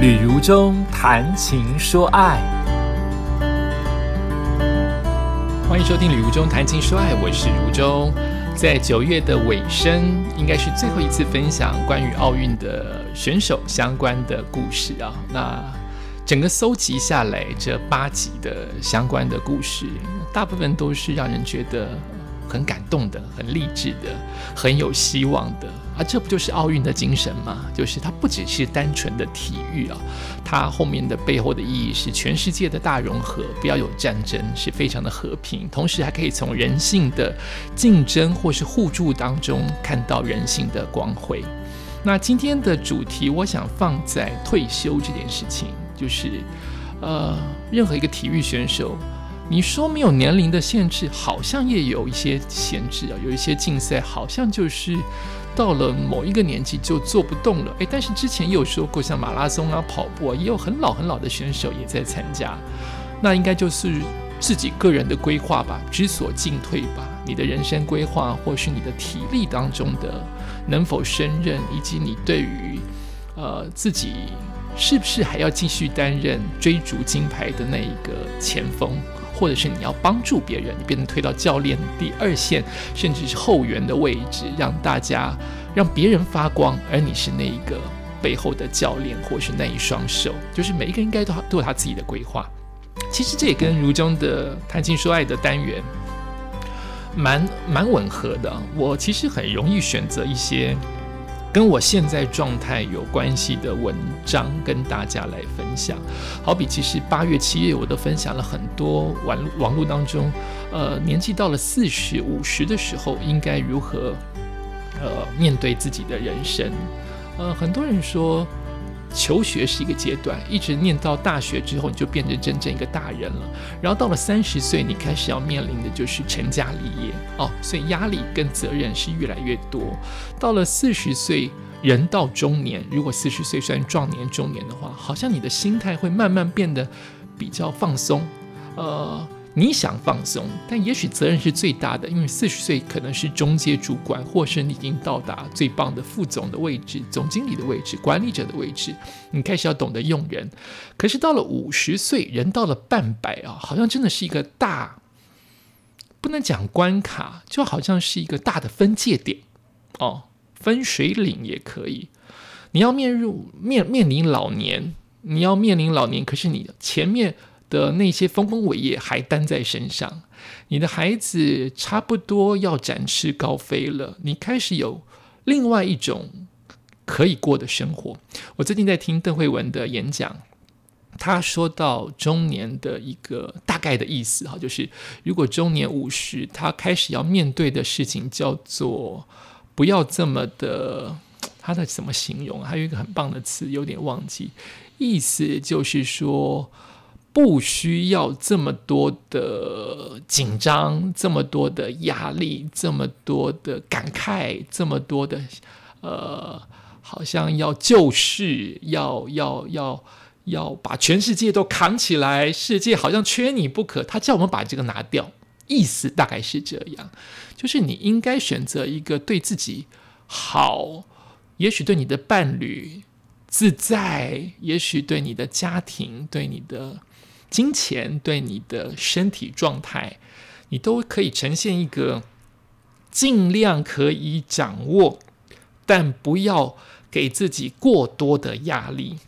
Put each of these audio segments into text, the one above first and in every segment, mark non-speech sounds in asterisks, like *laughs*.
旅如中谈情说爱，欢迎收听《旅如中谈情说爱》，我是如中。在九月的尾声，应该是最后一次分享关于奥运的选手相关的故事啊。那整个搜集下来这八集的相关的故事，大部分都是让人觉得。很感动的，很励志的，很有希望的啊！这不就是奥运的精神吗？就是它不只是单纯的体育啊，它后面的背后的意义是全世界的大融合，不要有战争，是非常的和平，同时还可以从人性的竞争或是互助当中看到人性的光辉。那今天的主题，我想放在退休这件事情，就是呃，任何一个体育选手。你说没有年龄的限制，好像也有一些限制啊，有一些竞赛好像就是到了某一个年纪就做不动了。诶，但是之前也有说过，像马拉松啊、跑步啊，也有很老很老的选手也在参加。那应该就是自己个人的规划吧，知所进退吧。你的人生规划，或是你的体力当中的能否胜任，以及你对于呃自己是不是还要继续担任追逐金牌的那一个前锋。或者是你要帮助别人，你变成推到教练第二线，甚至是后援的位置，让大家让别人发光，而你是那一个背后的教练，或是那一双手，就是每一个人应该都都有他自己的规划。其实这也跟如中的谈情说爱的单元蛮蛮吻合的。我其实很容易选择一些。跟我现在状态有关系的文章跟大家来分享，好比其实八月七月我都分享了很多网网络当中，呃，年纪到了四十五十的时候应该如何，呃，面对自己的人生，呃，很多人说。求学是一个阶段，一直念到大学之后，你就变成真正一个大人了。然后到了三十岁，你开始要面临的就是成家立业哦，所以压力跟责任是越来越多。到了四十岁，人到中年，如果四十岁算壮年中年的话，好像你的心态会慢慢变得比较放松，呃。你想放松，但也许责任是最大的，因为四十岁可能是中介主管，或是你已经到达最棒的副总的位置、总经理的位置、管理者的位置，你开始要懂得用人。可是到了五十岁，人到了半百啊，好像真的是一个大，不能讲关卡，就好像是一个大的分界点哦，分水岭也可以。你要面入面面临老年，你要面临老年，可是你前面。的那些丰功伟业还担在身上，你的孩子差不多要展翅高飞了，你开始有另外一种可以过的生活。我最近在听邓慧文的演讲，他说到中年的一个大概的意思哈，就是如果中年五十，他开始要面对的事情叫做不要这么的，*tsk* 他的怎么形容？还有一个很棒的词，有点忘记，意思就是说。不需要这么多的紧张，这么多的压力，这么多的感慨，这么多的呃，好像要救世，要要要要把全世界都扛起来，世界好像缺你不可。他叫我们把这个拿掉，意思大概是这样，就是你应该选择一个对自己好，也许对你的伴侣自在，也许对你的家庭，对你的。金钱对你的身体状态，你都可以呈现一个尽量可以掌握，但不要给自己过多的压力。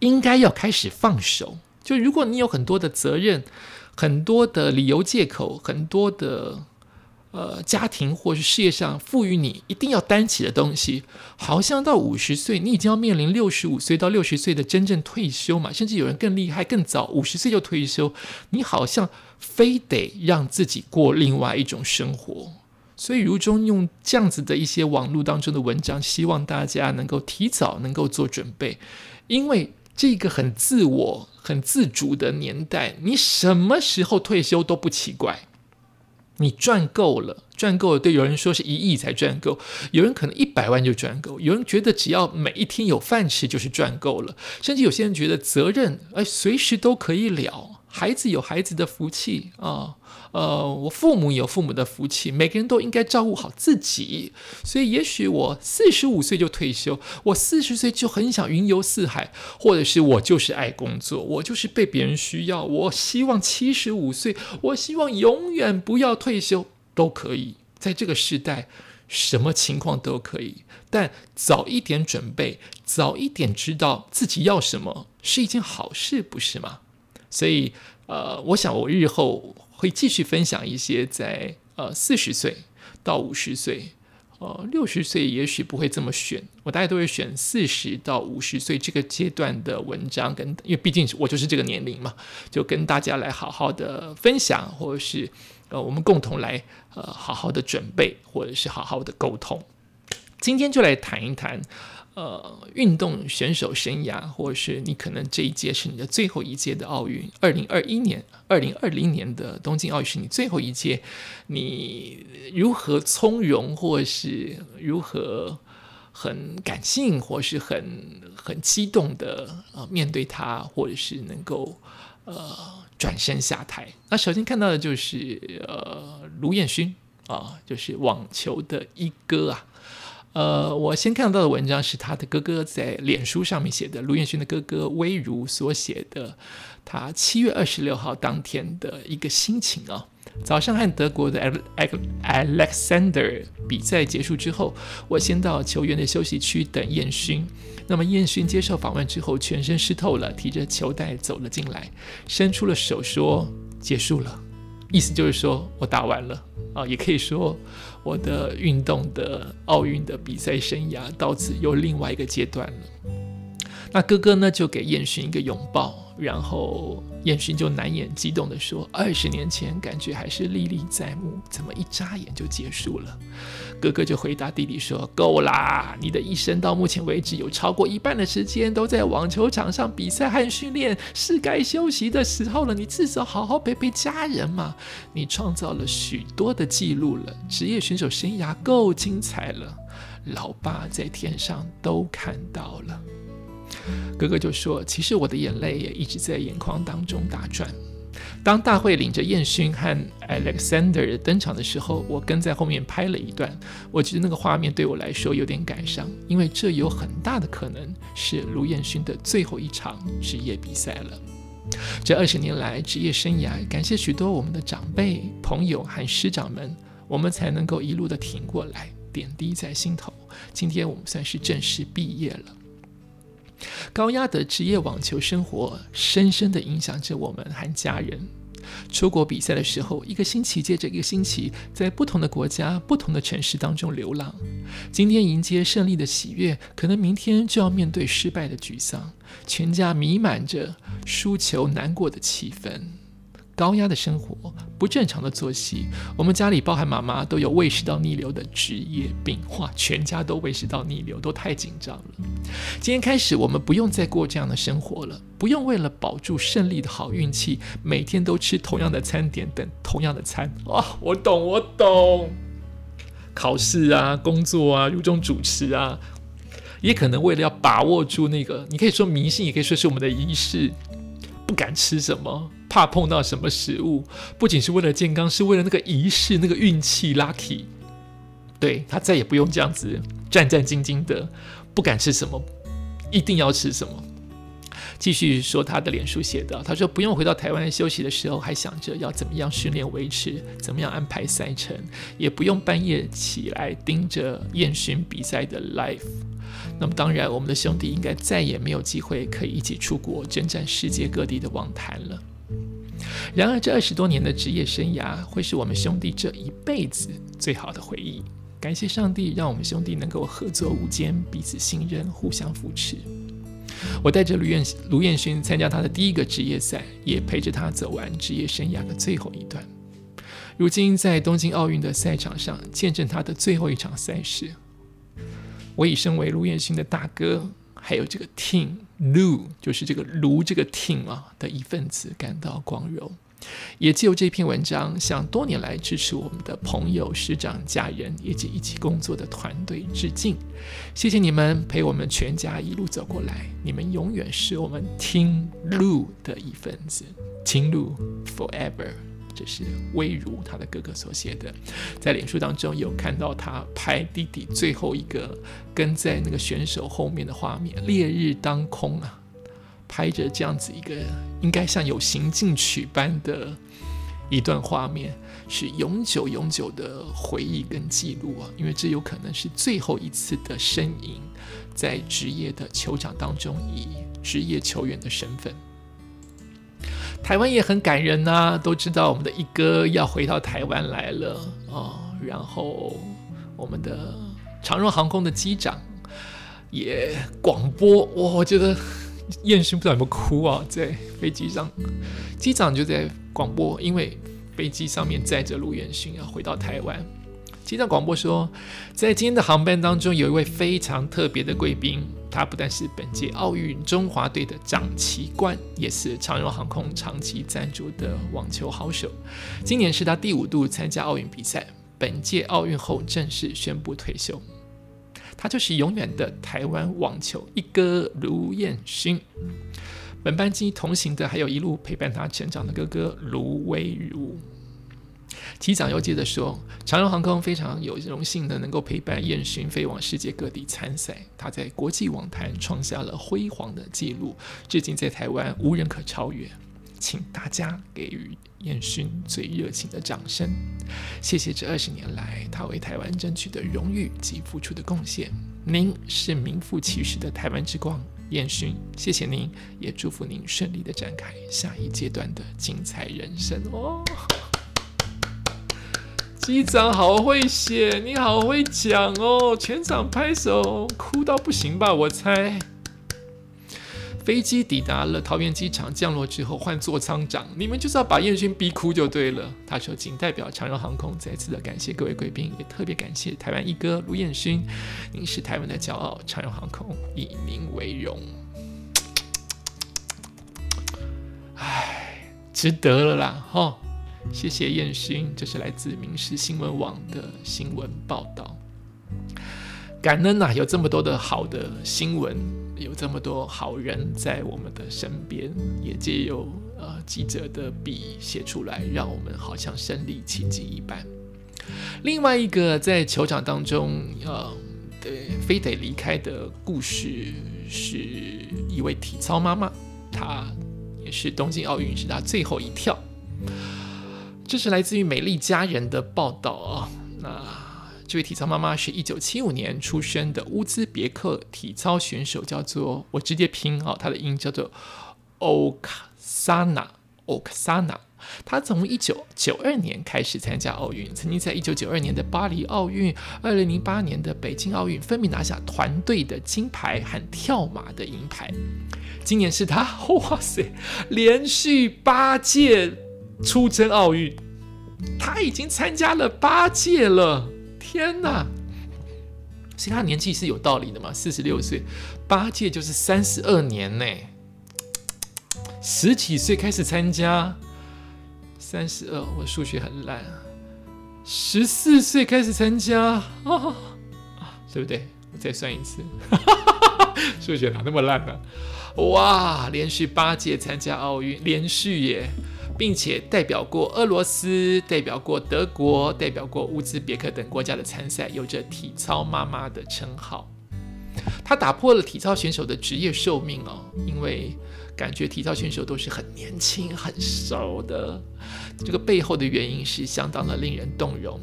应该要开始放手。就如果你有很多的责任，很多的理由借口，很多的。呃，家庭或是事业上赋予你一定要担起的东西，好像到五十岁，你已经要面临六十五岁到六十岁的真正退休嘛？甚至有人更厉害、更早，五十岁就退休。你好像非得让自己过另外一种生活。所以，如中用这样子的一些网络当中的文章，希望大家能够提早能够做准备，因为这个很自我、很自主的年代，你什么时候退休都不奇怪。你赚够了，赚够了。对，有人说是一亿才赚够，有人可能一百万就赚够，有人觉得只要每一天有饭吃就是赚够了，甚至有些人觉得责任哎随时都可以了，孩子有孩子的福气啊，呃，我父母有父母的福气，每个人都应该照顾好自己。所以，也许我四十五岁就退休，我四十岁就很想云游四海，或者是我就是爱工作，我就是被别人需要。我希望七十五岁，我希望永远不要退休，都可以。在这个时代，什么情况都可以，但早一点准备，早一点知道自己要什么，是一件好事，不是吗？所以，呃，我想我日后会继续分享一些在呃四十岁到五十岁，呃六十岁也许不会这么选，我大概都会选四十到五十岁这个阶段的文章，跟因为毕竟我就是这个年龄嘛，就跟大家来好好的分享，或者是呃我们共同来呃好好的准备，或者是好好的沟通。今天就来谈一谈。呃，运动选手生涯，或者是你可能这一届是你的最后一届的奥运，二零二一年、二零二零年的东京奥运是你最后一届，你如何从容，或是如何很感性，或是很很激动的呃面对它，或者是能够呃转身下台？那首先看到的就是呃卢彦勋啊，就是网球的一哥啊。呃，我先看到的文章是他的哥哥在脸书上面写的，卢彦勋的哥哥威如所写的，他七月二十六号当天的一个心情啊。早上和德国的 Alexander 比赛结束之后，我先到球员的休息区等彦勋。那么彦勋接受访问之后，全身湿透了，提着球袋走了进来，伸出了手说：“结束了。”意思就是说我打完了啊，也可以说。我的运动的奥运的比赛生涯到此又另外一个阶段了。那哥哥呢，就给燕洵一个拥抱。然后燕勋就难掩激动地说：“二十年前感觉还是历历在目，怎么一眨眼就结束了？”哥哥就回答弟弟说：“够啦，你的一生到目前为止有超过一半的时间都在网球场上比赛和训练，是该休息的时候了。你至少好好陪陪家人嘛。你创造了许多的记录了，职业选手生涯够精彩了，老爸在天上都看到了。”哥哥就说：“其实我的眼泪也一直在眼眶当中打转。当大会领着燕勋和 Alexander 登场的时候，我跟在后面拍了一段。我觉得那个画面对我来说有点感伤，因为这有很大的可能是卢彦勋的最后一场职业比赛了。这二十年来职业生涯，感谢许多我们的长辈、朋友和师长们，我们才能够一路的挺过来，点滴在心头。今天我们算是正式毕业了。”高压的职业网球生活深深的影响着我们和家人。出国比赛的时候，一个星期接着一个星期，在不同的国家、不同的城市当中流浪。今天迎接胜利的喜悦，可能明天就要面对失败的沮丧。全家弥漫着输球难过的气氛。高压的生活，不正常的作息，我们家里包含妈妈都有胃食道逆流的职业病，哇，全家都胃食道逆流，都太紧张了。今天开始，我们不用再过这样的生活了，不用为了保住胜利的好运气，每天都吃同样的餐点，等同样的餐。哇，我懂，我懂。考试啊，工作啊，如中主持啊，也可能为了要把握住那个，你可以说迷信，也可以说是我们的仪式，不敢吃什么。怕碰到什么食物，不仅是为了健康，是为了那个仪式、那个运气，lucky。对他再也不用这样子战战兢兢的，不敢吃什么，一定要吃什么。继续说他的脸书写的，他说不用回到台湾休息的时候，还想着要怎么样训练维持，怎么样安排赛程，也不用半夜起来盯着验勋比赛的 life。那么当然，我们的兄弟应该再也没有机会可以一起出国征战世界各地的网坛了。然而，这二十多年的职业生涯会是我们兄弟这一辈子最好的回忆。感谢上帝，让我们兄弟能够合作无间，彼此信任，互相扶持。我带着卢彦卢彦勋参加他的第一个职业赛，也陪着他走完职业生涯的最后一段。如今在东京奥运的赛场上，见证他的最后一场赛事，我以身为卢彦勋的大哥。还有这个 team 卢，就是这个卢这个 team 啊的一份子，感到光荣。也借由这篇文章，向多年来支持我们的朋友、师长、家人以及一起工作的团队致敬。谢谢你们陪我们全家一路走过来，你们永远是我们听路的一份子。听路 forever，这是魏如他的哥哥所写的。在脸书当中有看到他拍弟弟最后一个跟在那个选手后面的画面，烈日当空啊。拍着这样子一个应该像有行进曲般的一段画面，是永久永久的回忆跟记录啊！因为这有可能是最后一次的身影，在职业的球场当中以职业球员的身份。台湾也很感人呐，都知道我们的一哥要回到台湾来了啊，然后我们的长荣航空的机长也广播，哇我觉得。燕勋不知道有没有哭啊？在飞机上，机长就在广播，因为飞机上面载着陆燕勋要回到台湾。机长广播说，在今天的航班当中，有一位非常特别的贵宾，他不但是本届奥运中华队的掌旗官，也是长荣航空长期赞助的网球好手。今年是他第五度参加奥运比赛，本届奥运后正式宣布退休。他就是永远的台湾网球一哥卢彦勋。本班机同行的还有一路陪伴他成长的哥哥卢威如。机长又接着说，长荣航空非常有荣幸的能够陪伴彦勋飞往世界各地参赛，他在国际网坛创下了辉煌的纪录，至今在台湾无人可超越。请大家给予彦勋最热情的掌声，谢谢这二十年来他为台湾争取的荣誉及付出的贡献。您是名副其实的台湾之光，彦勋，谢谢您，也祝福您顺利的展开下一阶段的精彩人生哦。机长好会写，你好会讲哦，全场拍手，哭到不行吧？我猜。飞机抵达了桃园机场，降落之后换座舱长，你们就是要把燕勋逼哭就对了。他说：“仅代表长荣航空再次的感谢各位贵宾，也特别感谢台湾一哥卢彦勋，您是台湾的骄傲，长荣航空以您为荣。”唉，值得了啦，哈！谢谢彦勋，这是来自民事新闻网的新闻报道。感恩呐，有这么多的好的新闻。有这么多好人在我们的身边，也借由呃记者的笔写出来，让我们好像身临其境一般。另外一个在球场当中，呃，对，非得离开的故事，是一位体操妈妈，她也是东京奥运是她最后一跳。这是来自于美丽佳人的报道啊，那。这位体操妈妈是一九七五年出生的乌兹别克体操选手，叫做我直接拼啊，她的音叫做 Oksana Oksana。她从一九九二年开始参加奥运，曾经在一九九二年的巴黎奥运、二零零八年的北京奥运分别拿下团队的金牌和跳马的银牌。今年是她，哇塞，连续八届出征奥运，她已经参加了八届了。天哪！所以他年纪是有道理的嘛？四十六岁，八届就是三十二年呢。十几岁开始参加，三十二，我数学很烂。十四岁开始参加啊，*laughs* 对不对？我再算一次，*laughs* 数学哪那么烂呢？哇，连续八届参加奥运，连续耶！并且代表过俄罗斯、代表过德国、代表过乌兹别克等国家的参赛，有着“体操妈妈”的称号。他打破了体操选手的职业寿命哦，因为感觉体操选手都是很年轻、很瘦的。这个背后的原因是相当的令人动容。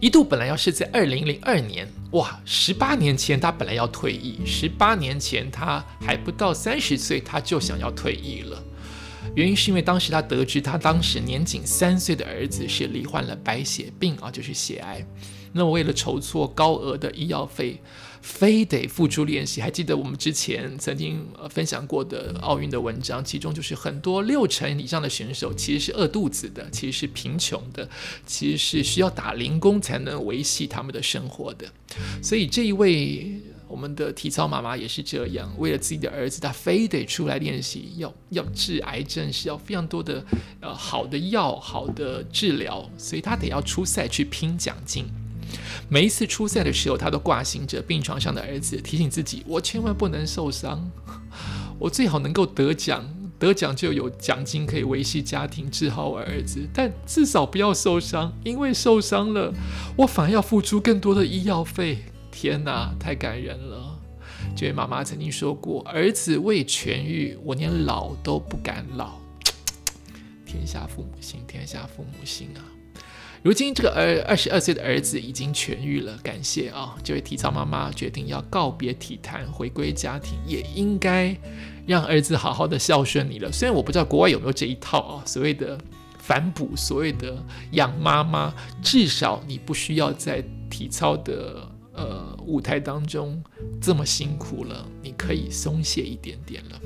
一度本来要是在二零零二年，哇，十八年前他本来要退役，十八年前他还不到三十岁，他就想要退役了。原因是因为当时他得知他当时年仅三岁的儿子是罹患了白血病啊，就是血癌。那为了筹措高额的医药费，非得付出练习。还记得我们之前曾经分享过的奥运的文章，其中就是很多六成以上的选手其实是饿肚子的，其实是贫穷的，其实是需要打零工才能维系他们的生活的。所以这一位。我们的体操妈妈也是这样，为了自己的儿子，她非得出来练习，要要治癌症是要非常多的呃好的药、好的治疗，所以她得要出赛去拼奖金。每一次出赛的时候，她都挂心着病床上的儿子，提醒自己：我千万不能受伤，*laughs* 我最好能够得奖。得奖就有奖金可以维系家庭，治好我儿子，但至少不要受伤，因为受伤了，我反而要付出更多的医药费。天哪，太感人了！这位妈妈曾经说过：“儿子未痊愈，我连老都不敢老。*tsk* ”天下父母心，天下父母心啊！如今这个儿二十二岁的儿子已经痊愈了，感谢啊！这位体操妈妈决定要告别体坛，回归家庭，也应该。让儿子好好的孝顺你了。虽然我不知道国外有没有这一套啊，所谓的反哺，所谓的养妈妈，至少你不需要在体操的呃舞台当中这么辛苦了，你可以松懈一点点了。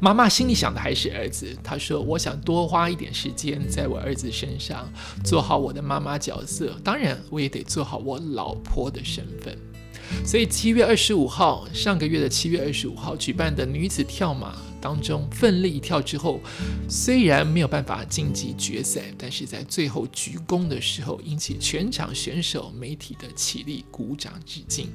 妈妈心里想的还是儿子，她说：“我想多花一点时间在我儿子身上，做好我的妈妈角色。当然，我也得做好我老婆的身份。”所以七月二十五号，上个月的七月二十五号举办的女子跳马当中，奋力一跳之后，虽然没有办法晋级决赛，但是在最后鞠躬的时候，引起全场选手、媒体的起立鼓掌致敬。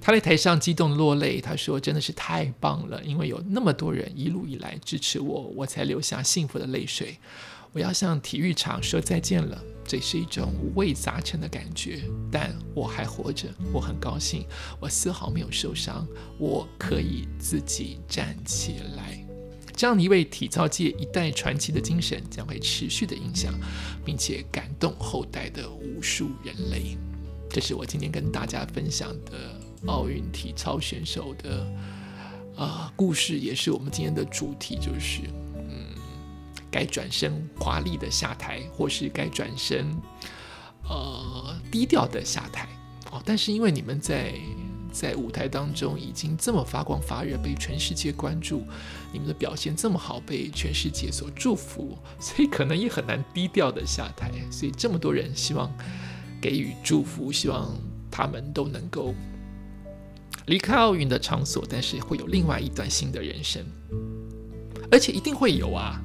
他在台上激动落泪，他说：“真的是太棒了，因为有那么多人一路以来支持我，我才流下幸福的泪水。我要向体育场说再见了。”这是一种五味杂陈的感觉，但我还活着，我很高兴，我丝毫没有受伤，我可以自己站起来。这样的一位体操界一代传奇的精神将会持续的影响，并且感动后代的无数人类。这是我今天跟大家分享的奥运体操选手的啊故事，也是我们今天的主题，就是。该转身华丽的下台，或是该转身呃低调的下台哦。但是因为你们在在舞台当中已经这么发光发热，被全世界关注，你们的表现这么好，被全世界所祝福，所以可能也很难低调的下台。所以这么多人希望给予祝福，希望他们都能够离开奥运的场所，但是会有另外一段新的人生，而且一定会有啊。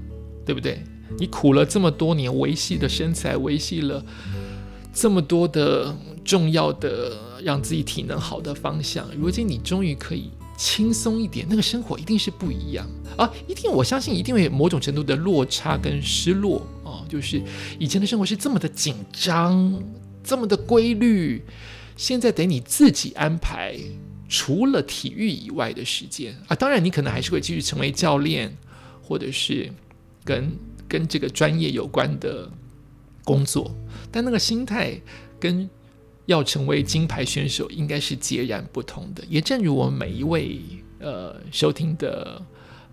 对不对？你苦了这么多年，维系的身材，维系了这么多的重要的让自己体能好的方向，如今你终于可以轻松一点，那个生活一定是不一样啊！一定，我相信一定会有某种程度的落差跟失落啊！就是以前的生活是这么的紧张，这么的规律，现在得你自己安排，除了体育以外的时间啊！当然，你可能还是会继续成为教练，或者是。跟跟这个专业有关的工作，但那个心态跟要成为金牌选手应该是截然不同的。也正如我们每一位呃收听的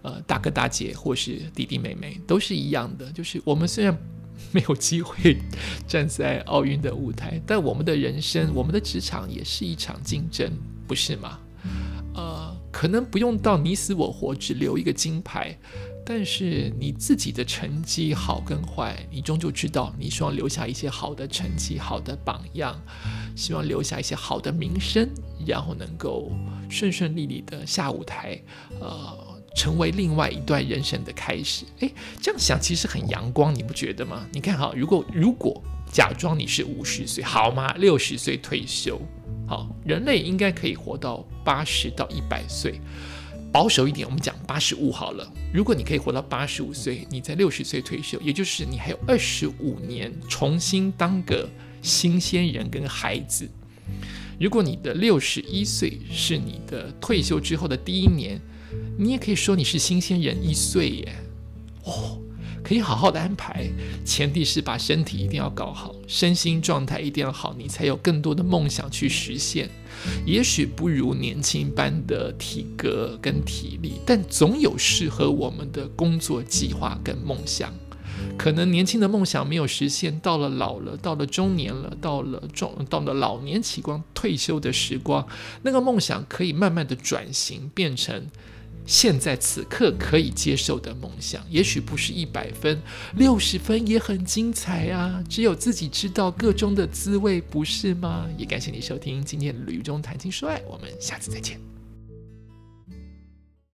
呃大哥大姐或是弟弟妹妹都是一样的，就是我们虽然 *laughs* 没有机会站在奥运的舞台，但我们的人生、我们的职场也是一场竞争，不是吗？呃，可能不用到你死我活，只留一个金牌。但是你自己的成绩好跟坏，你终究知道。你希望留下一些好的成绩、好的榜样，希望留下一些好的名声，然后能够顺顺利利的下舞台，呃，成为另外一段人生的开始。诶，这样想其实很阳光，你不觉得吗？你看哈，如果如果假装你是五十岁，好吗？六十岁退休，好，人类应该可以活到八十到一百岁。保守一点，我们讲八十五好了。如果你可以活到八十五岁，你在六十岁退休，也就是你还有二十五年重新当个新鲜人跟孩子。如果你的六十一岁是你的退休之后的第一年，你也可以说你是新鲜人一岁耶。哦。可以好好的安排，前提是把身体一定要搞好，身心状态一定要好，你才有更多的梦想去实现。也许不如年轻般的体格跟体力，但总有适合我们的工作计划跟梦想。可能年轻的梦想没有实现，到了老了，到了中年了，到了中到了老年期光退休的时光，那个梦想可以慢慢的转型，变成现在此刻可以接受的梦想，也许不是一百分，六十分也很精彩啊！只有自己知道个中的滋味，不是吗？也感谢你收听今天的旅中谈情说爱，我们下次再见。